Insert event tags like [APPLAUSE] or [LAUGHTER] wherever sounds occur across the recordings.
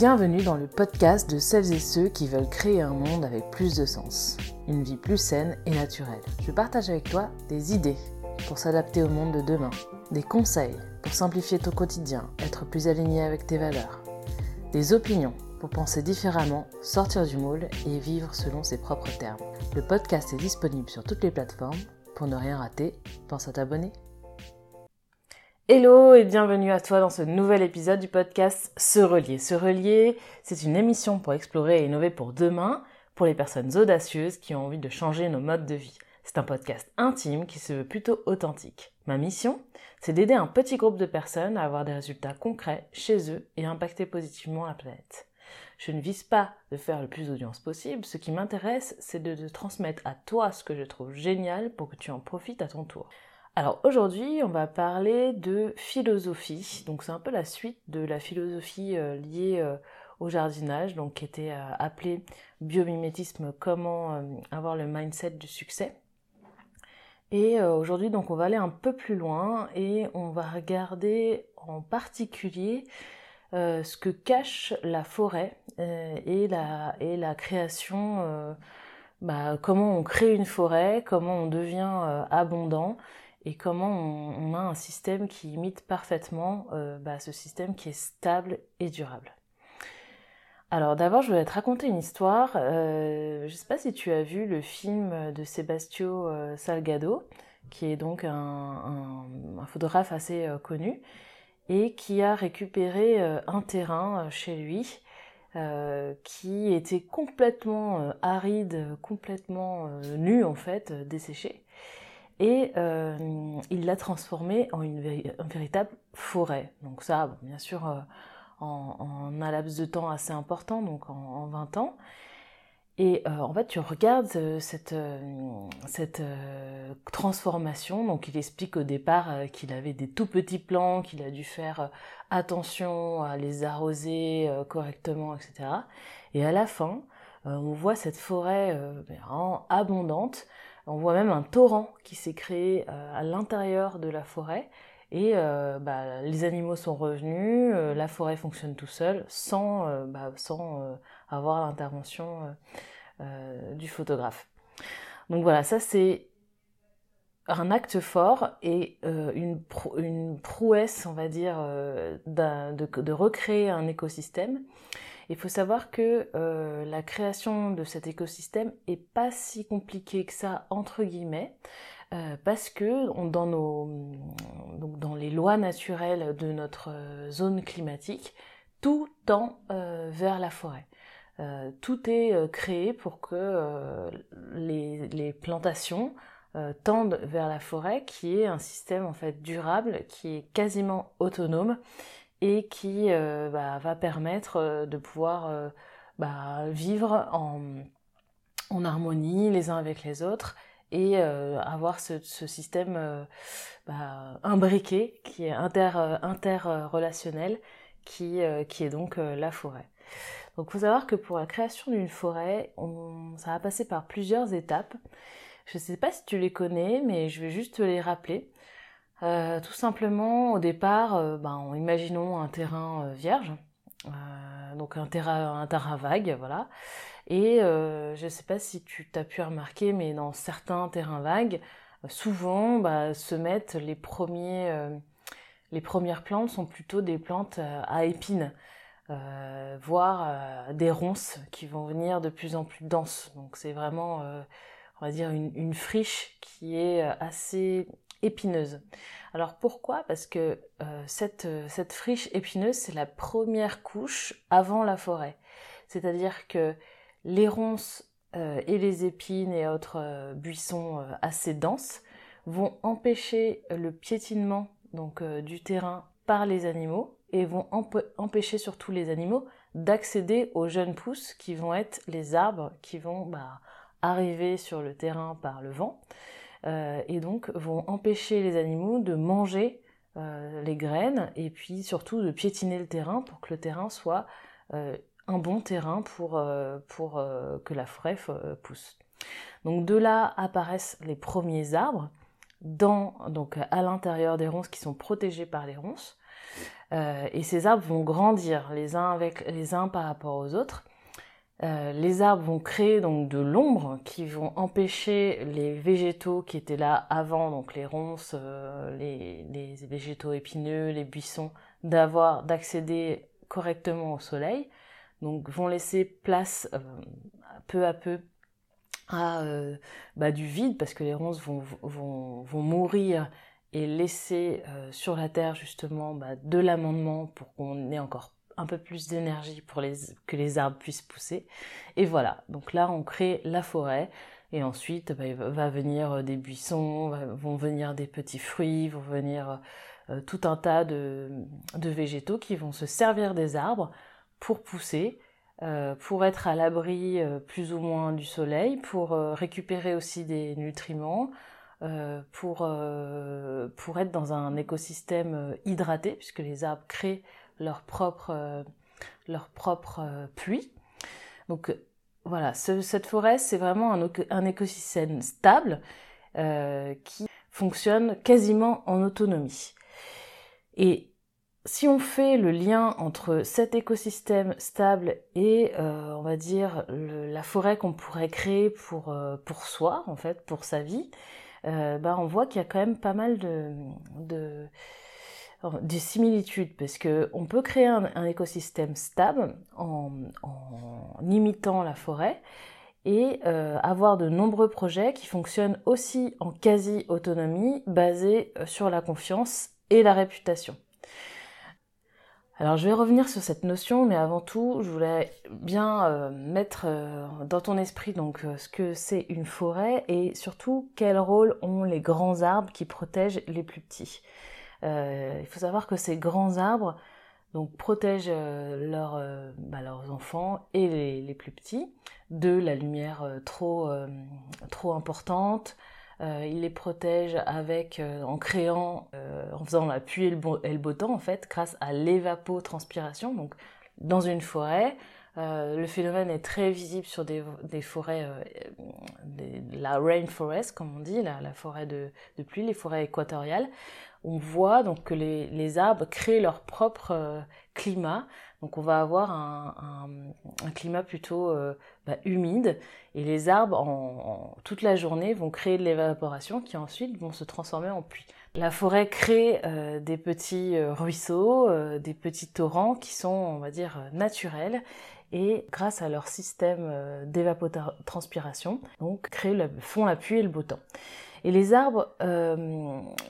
Bienvenue dans le podcast de celles et ceux qui veulent créer un monde avec plus de sens, une vie plus saine et naturelle. Je partage avec toi des idées pour s'adapter au monde de demain, des conseils pour simplifier ton quotidien, être plus aligné avec tes valeurs, des opinions pour penser différemment, sortir du moule et vivre selon ses propres termes. Le podcast est disponible sur toutes les plateformes. Pour ne rien rater, pense à t'abonner. Hello et bienvenue à toi dans ce nouvel épisode du podcast Se Relier. Se Relier, c'est une émission pour explorer et innover pour demain, pour les personnes audacieuses qui ont envie de changer nos modes de vie. C'est un podcast intime qui se veut plutôt authentique. Ma mission, c'est d'aider un petit groupe de personnes à avoir des résultats concrets chez eux et impacter positivement la planète. Je ne vise pas de faire le plus d'audience possible, ce qui m'intéresse, c'est de te transmettre à toi ce que je trouve génial pour que tu en profites à ton tour. Alors aujourd'hui, on va parler de philosophie. Donc c'est un peu la suite de la philosophie euh, liée euh, au jardinage, donc qui était euh, appelée biomimétisme, comment avoir le mindset du succès. Et aujourd'hui, donc on va aller un peu plus loin et on va regarder en particulier ce que cache la forêt et la, création, bah, comment on crée une forêt, comment on devient abondant et comment on, a un système qui imite parfaitement euh, bah, ce système qui est stable et durable. Alors d'abord, je voulais te raconter une histoire. Euh, je ne sais pas si tu as vu le film de Sebastio euh, Salgado, qui est donc un, photographe assez connu, et qui a récupéré un terrain chez lui qui était complètement aride, complètement nu en fait, desséché et euh, il l'a transformé en une, véritable forêt. Donc ça, bien sûr, euh, en, un laps de temps assez important, donc en, 20 ans. Et euh, en fait, tu regardes cette, cette transformation. Donc, il explique au départ qu'il avait des tout petits plants, qu'il a dû faire attention à les arroser correctement, etc. Et à la fin, on voit cette forêt vraiment abondante on voit même un torrent qui s'est créé euh, à l'intérieur de la forêt et euh, bah, les animaux sont revenus, euh, la forêt fonctionne tout seul sans, bah, avoir l'intervention du photographe. Donc voilà, ça c'est un acte fort et une, prouesse, on va dire, de, recréer un écosystème. Il faut savoir que euh, la création de cet écosystème est pas si compliquée que ça entre guillemets. Euh, parce que dans, nos, donc dans les lois naturelles de notre euh, zone climatique, tout tend vers la forêt. tout est créé pour que les, les plantations tendent vers la forêt, qui est un système en fait durable, qui est quasiment autonome et qui euh, bah, va permettre euh, de pouvoir euh, bah, vivre en, harmonie les uns avec les autres et avoir ce, système bah, imbriqué qui est inter, interrelationnel qui, qui est donc la forêt. Donc il faut savoir que pour la création d'une forêt, on, ça va passer par plusieurs étapes. Je ne sais pas si tu les connais, mais je vais juste te les rappeler. Euh, tout simplement, au départ, euh, ben, imaginons un terrain euh, vierge, donc un terrain, un vague, voilà. Et je ne sais pas si tu t'as pu remarquer, mais dans certains terrains vagues, souvent bah, se mettent les premiers, les premières plantes sont plutôt des plantes à épines, voire des ronces qui vont venir de plus en plus denses. Donc c'est vraiment, on va dire, une friche qui est assez épineuse. Alors pourquoi? Parce que euh, cette, euh, cette friche épineuse, c'est la première couche avant la forêt. C'est-à-dire que les ronces euh, et les épines et autres buissons assez denses vont empêcher le piétinement donc, du terrain par les animaux et vont empêcher surtout les animaux d'accéder aux jeunes pousses qui vont être les arbres qui vont bah, arriver sur le terrain par le vent. Euh, et donc vont empêcher les animaux de manger euh, les graines et puis surtout de piétiner le terrain pour que le terrain soit euh, un bon terrain pour, que la forêt pousse. Donc de là apparaissent les premiers arbres dans, donc à l'intérieur des ronces qui sont protégés par les ronces. et ces arbres vont grandir les uns avec les uns par rapport aux autres. Les arbres vont créer donc de l'ombre qui vont empêcher les végétaux qui étaient là avant, donc les ronces, les, les, végétaux épineux, les buissons, d'avoir d'accéder correctement au soleil. Donc vont laisser place peu à peu à euh, bah, du vide parce que les ronces vont, vont, vont mourir et laisser euh, sur la terre justement bah, de l'amendement pour qu'on ait encore un peu plus d'énergie pour que les arbres puissent pousser. Et voilà, donc là on crée la forêt et ensuite bah, va venir euh, des buissons, vont venir des petits fruits, vont venir tout un tas de, végétaux qui vont se servir des arbres pour pousser euh, pour être à l'abri euh, plus ou moins du soleil, pour euh, récupérer aussi des nutriments, pour, pour être dans un écosystème hydraté, puisque les arbres créent leur propre, leur propre pluie. Donc voilà, cette forêt, c'est vraiment un, un, écosystème stable qui fonctionne quasiment en autonomie. Et si on fait le lien entre cet écosystème stable et, euh, on va dire, la forêt qu'on pourrait créer pour, euh, pour soi, en fait, pour sa vie, euh, bah, on voit qu'il y a quand même pas mal de, de similitudes, parce qu'on peut créer un, écosystème stable en, imitant la forêt, et avoir de nombreux projets qui fonctionnent aussi en quasi-autonomie, basés sur la confiance et la réputation. Alors je vais revenir sur cette notion, mais avant tout, je voulais bien euh, mettre euh, dans ton esprit donc euh, ce que c'est une forêt et surtout quel rôle ont les grands arbres qui protègent les plus petits. Il faut savoir que ces grands arbres donc protègent bah, leurs enfants et les, plus petits de la lumière trop trop importante, euh, il les protège avec, euh, en créant, euh, en faisant la pluie et le, beau, temps en fait, grâce à l'évapotranspiration. Donc dans une forêt, le phénomène est très visible sur des, forêts, la rainforest comme on dit, la, forêt de, pluie, les forêts équatoriales. On voit donc que les, arbres créent leur propre climat. Donc on va avoir un, climat plutôt bah, humide et les arbres en, toute la journée vont créer de l'évaporation qui ensuite vont se transformer en pluie. La forêt crée euh, des petits euh, ruisseaux, euh, des petits torrents qui sont, on va dire, naturels et grâce à leur système d'évapotranspiration, donc créent font la pluie et le beau temps. Et les arbres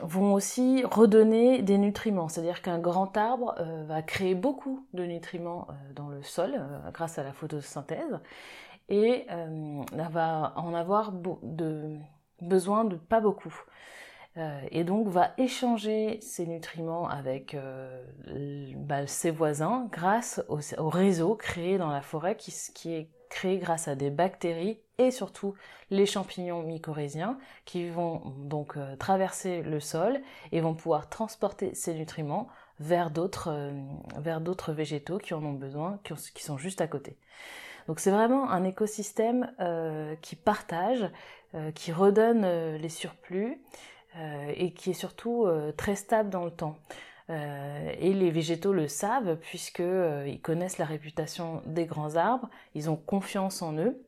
vont aussi redonner des nutriments, c'est-à-dire qu'un grand arbre va créer beaucoup de nutriments dans le sol grâce à la photosynthèse et euh, va en avoir besoin de pas beaucoup. Euh, et donc va échanger ses nutriments avec euh, bah, ses voisins grâce au, réseau créé dans la forêt qui, est créé grâce à des bactéries et surtout les champignons mycorhiziens qui vont donc traverser le sol et vont pouvoir transporter ces nutriments vers d'autres d'autres végétaux qui en ont besoin, qui sont juste à côté. Donc c'est vraiment un écosystème euh, qui partage, euh, qui redonne euh, les surplus et qui est surtout très stable dans le temps. Et les végétaux le savent puisqu'ils connaissent la réputation des grands arbres, ils ont confiance en eux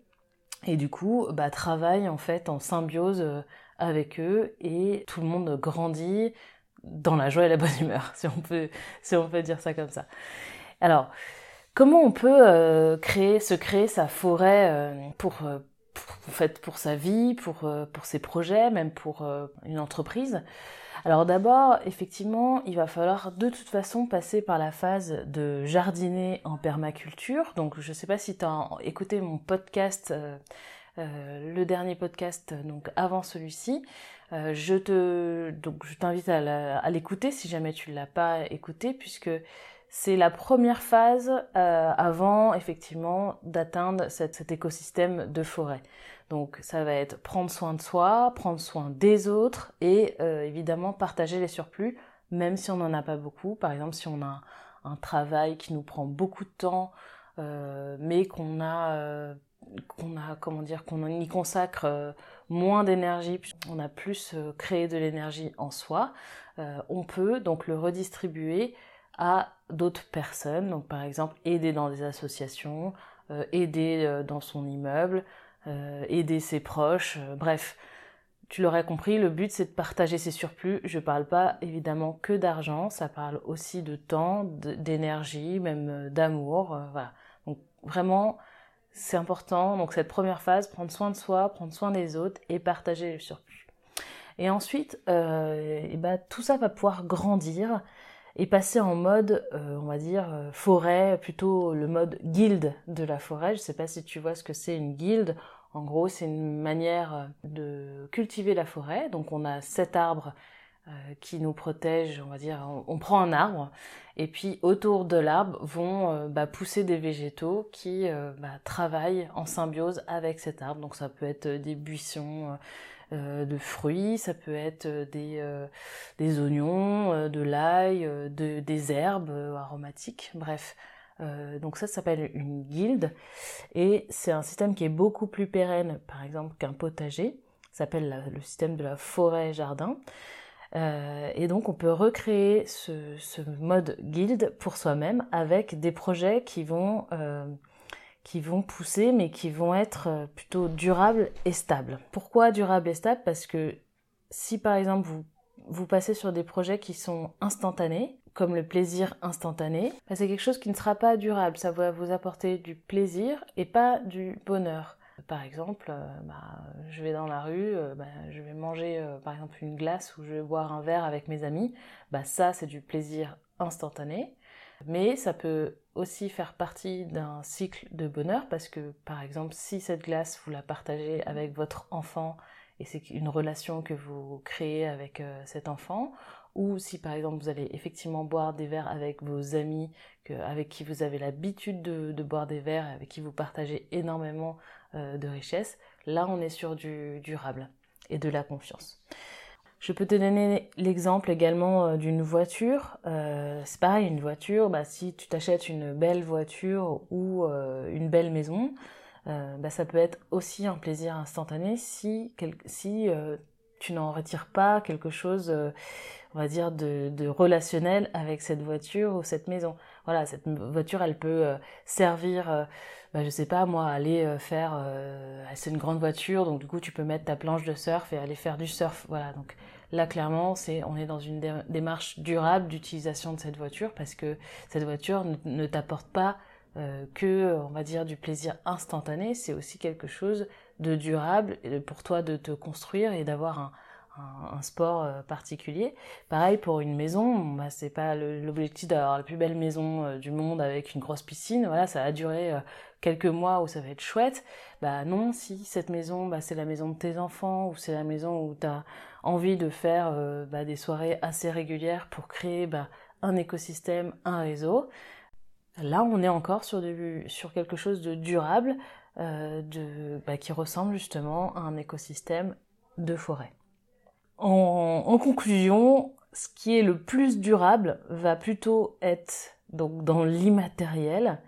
et du coup bah, travaillent en fait en symbiose avec eux et tout le monde grandit dans la joie et la bonne humeur, [LAUGHS] si on peut, dire ça comme ça. Alors, Comment on peut euh, créer, se créer sa forêt euh, pour, euh, en fait, pour sa vie, pour ses projets, même pour une entreprise? Alors d'abord, effectivement, il va falloir de toute façon passer par la phase de jardiner en permaculture. Donc je ne sais pas si tu as écouté mon podcast, le dernier podcast donc avant celui-ci. je te donc je t'invite à l'écouter si jamais tu ne l'as pas écouté puisque c'est la première phase euh, avant effectivement d'atteindre cet, écosystème de forêt. Donc ça va être prendre soin de soi, prendre soin des autres et euh, évidemment partager les surplus, même si on n'en a pas beaucoup. Par exemple, si on a un, travail qui nous prend beaucoup de temps, euh, mais qu'on a qu'on a comment dire qu'on y consacre moins d'énergie, on a plus créé de l'énergie en soi, on peut donc le redistribuer à d'autres personnes. Donc par exemple aider dans des associations, aider dans son immeuble, aider ses proches, bref. Tu l'aurais compris, le but c'est de partager ses surplus. Je parle pas évidemment que d'argent, ça parle aussi de temps, d'énergie, même d'amour. voilà. Donc vraiment, c'est important. Donc cette première phase, prendre soin de soi, prendre soin des autres et partager le surplus. Et ensuite, euh, et ben, tout ça va pouvoir grandir et passer en mode, euh, on va dire, euh, forêt, plutôt le mode guilde de la forêt. Je ne sais pas si tu vois ce que c'est une guilde. En gros, c'est une manière de cultiver la forêt. Donc on a sept arbres euh, qui nous protège, on va dire, on, prend un arbre et puis autour de l'arbre vont euh, bah, pousser des végétaux qui euh, bah, travaillent en symbiose avec cet arbre. Donc ça peut être des buissons de fruits, ça peut être des, des oignons, de l'ail, de, des herbes aromatiques, bref. donc ça, s'appelle une guilde et c'est un système qui est beaucoup plus pérenne, par exemple, qu'un potager. Ça s'appelle le système de la forêt-jardin. Euh, et donc on peut recréer ce, mode guild pour soi-même avec des projets qui vont, euh, qui vont pousser mais qui vont être euh, plutôt durables et stables. Pourquoi durables et stables? Parce que si par exemple vous, vous passez sur des projets qui sont instantanés, comme le plaisir instantané, bah, c'est quelque chose qui ne sera pas durable. Ça va vous apporter du plaisir et pas du bonheur. Par exemple, euh, bah, je vais dans la rue, euh, bah, je vais manger par exemple une glace ou je vais boire un verre avec mes amis, bah, ça c'est du plaisir instantané. Mais ça peut aussi faire partie d'un cycle de bonheur parce que par exemple si cette glace vous la partagez avec votre enfant et c'est une relation que vous créez avec cet enfant, ou si par exemple vous allez effectivement boire des verres avec vos amis avec qui vous avez l'habitude de, boire des verres, avec qui vous partagez énormément euh, de richesse, là on est sur du durable et de la confiance. Je peux te donner l'exemple également euh, d'une voiture. Euh, c'est pareil, une voiture, bah, si tu t'achètes une belle voiture ou une belle maison, bah, ça peut être aussi un plaisir instantané si, tu n'en retires pas quelque chose, va dire, de, relationnel avec cette voiture ou cette maison. Voilà, cette voiture, elle peut servir bah, je sais pas moi, aller euh, faire, euh, c'est une grande voiture, donc du coup tu peux mettre ta planche de surf et aller faire du surf. Voilà, donc là clairement, c'est, on est dans une démarche durable d'utilisation de cette voiture parce que cette voiture ne, t'apporte pas euh, que, on va dire, du plaisir instantané, c'est aussi quelque chose de durable pour toi de te construire et d'avoir un, un, sport euh, particulier. Pareil pour une maison, bah, c'est pas l'objectif d'avoir la plus belle maison euh, du monde avec une grosse piscine. Voilà, ça a duré euh, quelques mois où ça va être chouette. Bah non, si cette maison, bah, c'est la maison de tes enfants ou c'est la maison où tu as envie de faire bah, des soirées assez régulières pour créer bah, un écosystème, un réseau. Là, on est encore sur, quelque chose de durable, de, qui ressemble justement à un écosystème de forêt. En, conclusion, ce qui est le plus durable va plutôt être donc dans l'immatériel,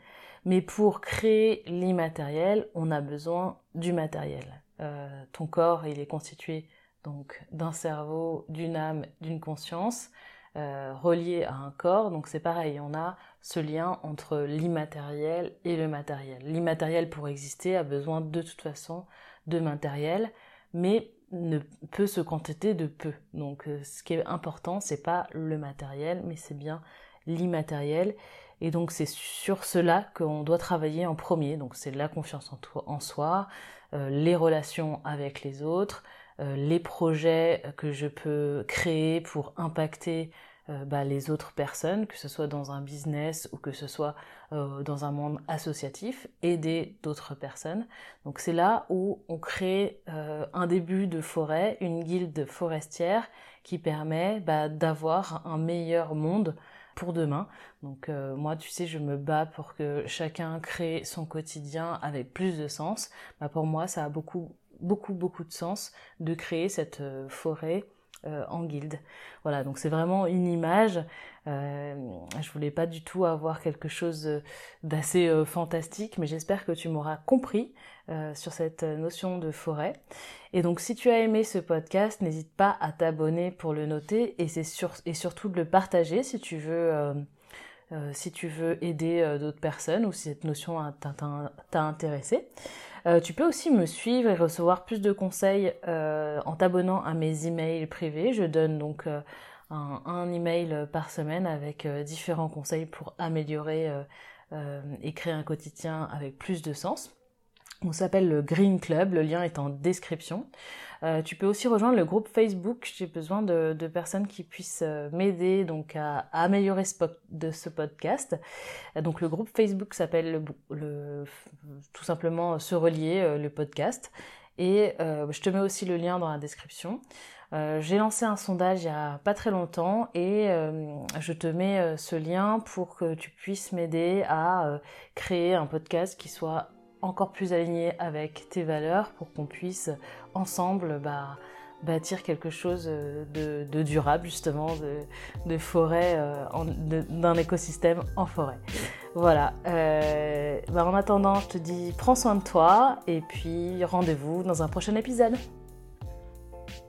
mais pour créer l'immatériel, on a besoin du matériel. Euh, ton corps, il est constitué donc d'un cerveau, d'une âme, d'une conscience euh, relié à un corps. Donc c'est pareil, on a ce lien entre l'immatériel et le matériel. L'immatériel pour exister a besoin de toute façon de matériel, mais ne peut se contenter de peu. Donc euh, ce qui est important, c'est pas le matériel, mais c'est bien l'immatériel. Et donc c'est sur cela qu'on doit travailler en premier. Donc c'est la confiance en, soi, euh, les relations avec les autres, euh, les projets que je peux créer pour impacter euh, bah, les autres personnes, que ce soit dans un business ou que ce soit euh, dans un monde associatif, aider d'autres personnes. Donc c'est là où on crée euh, un début de forêt, une guilde forestière qui permet bah, d'avoir un meilleur monde pour demain. Donc moi, tu sais, je me bats pour que chacun crée son quotidien avec plus de sens. Bah, pour moi, ça a beaucoup, beaucoup, beaucoup de sens de créer cette forêt euh, en guilde. Voilà, donc c'est vraiment une image. Euh, je voulais pas du tout avoir quelque chose d'assez euh, fantastique, mais j'espère que tu m'auras compris sur cette notion de forêt. Et donc si tu as aimé ce podcast, n'hésite pas à t'abonner pour le noter et, c'est et surtout de le partager si tu veux si tu veux aider d'autres personnes ou si cette notion t'a intéressé. Tu peux aussi me suivre et recevoir plus de conseils en t'abonnant à mes emails privés. Je donne donc un, un, email par semaine avec différents conseils pour améliorer et créer un quotidien avec plus de sens. On s'appelle le Green Club, le lien est en description. Euh, tu peux aussi rejoindre le groupe Facebook. J'ai besoin de, personnes qui puissent euh, m'aider donc à, améliorer ce, podcast. Euh, donc le groupe Facebook s'appelle le, tout simplement Se Relier, le podcast. Et je te mets aussi le lien dans la description. j'ai lancé un sondage il y a pas très longtemps et je te mets ce lien pour que tu puisses m'aider à créer un podcast qui soit encore plus aligné avec tes valeurs pour qu'on puisse ensemble bah, bâtir quelque chose de, durable justement, de, forêt, euh, d'un écosystème en forêt. Voilà. Euh, bah, en attendant, je te dis prends soin de toi et puis rendez-vous dans un prochain épisode.